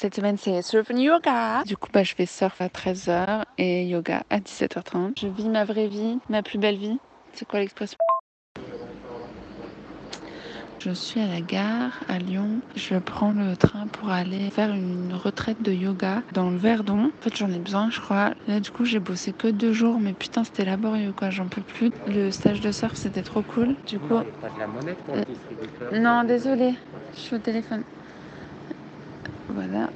Cette semaine, c'est surf and yoga. Du coup, bah, je fais surf à 13h et yoga à 17h30. Je vis ma vraie vie, ma plus belle vie. C'est quoi l'expression? Je suis à la gare à Lyon. Je prends le train pour aller faire une retraite de yoga dans le Verdon. En fait, j'en ai besoin, je crois. Là, du coup, j'ai bossé que deux jours, mais putain, c'était laborieux, quoi. J'en peux plus. Le stage de surf, c'était trop cool. Du coup, Pas de la monnaie pour le Euh, distributeur? non, désolé, je suis au téléphone. Voilà,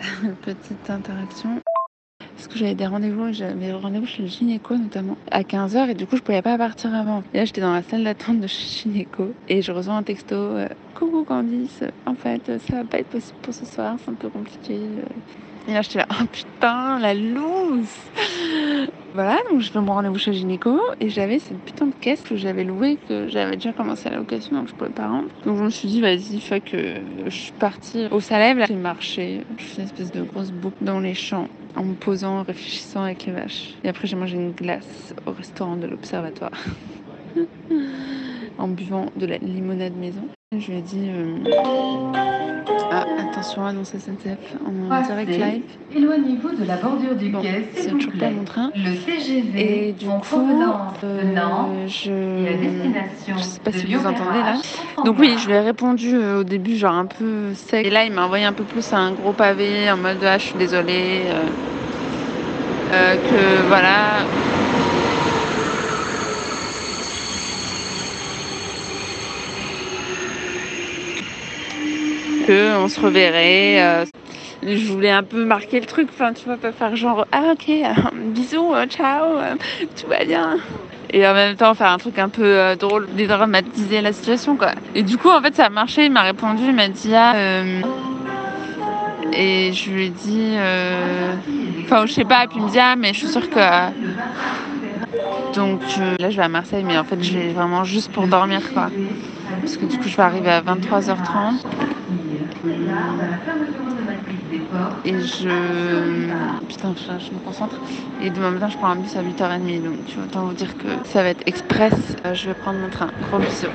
petite interaction. Parce que j'avais des rendez-vous, j'avais rendez-vous chez le gynéco notamment à 15h et du coup je pouvais pas partir avant. Et là j'étais dans la salle d'attente de chez gynéco et je reçois un texto euh, Coucou Candice, en fait ça va pas être possible pour ce soir, c'est un peu compliqué. euh. Et là j'étais là, oh putain, la loose Voilà, donc je fais mon rendez-vous chez gynéco et j'avais cette putain de caisse que j'avais louée, que j'avais déjà commencé à la location donc je pouvais pas rendre. Donc je me suis dit, vas-y, fuck, euh, je suis partie au Salève, là, j'ai marché, je fais une espèce de grosse boucle dans les champs en me posant, en réfléchissant avec les vaches. Et après, j'ai mangé une glace au restaurant de l'Observatoire en buvant de la limonade maison. Je lui ai dit, euh, ah, attention, annonce SNCF en Passez. direct live. Éloignez-vous de la bordure du Bon, quai, c'est s'il vous toujours pas plaît. mon train. Le TGV Et du en coup, provenance euh, je... je sais pas si vous entendez, là. Donc oui, je lui ai répondu euh, au début genre un peu sec. Et là, il m'a envoyé un peu plus un gros pavé en mode ah, je suis désolée. que voilà. On se reverrait. euh, je voulais un peu marquer le truc, enfin tu vois, pas faire genre ah ok, bisous, euh, ciao, euh, tout va bien. Et en même temps faire un truc un peu drôle, dédramatiser la situation quoi. Et du coup en fait ça a marché, il m'a répondu, il m'a dit ah et je lui ai dit enfin je sais pas, et puis il me dit ah mais je suis sûre que donc là je vais à Marseille mais en fait je vais vraiment juste pour dormir quoi. Parce que du coup je vais arriver à 23h30 et je putain je, je me concentre et demain matin je prends un bus à 8h30 donc tu vois, autant vous dire que ça va être express. Euh, je vais prendre mon train. Gros bisous.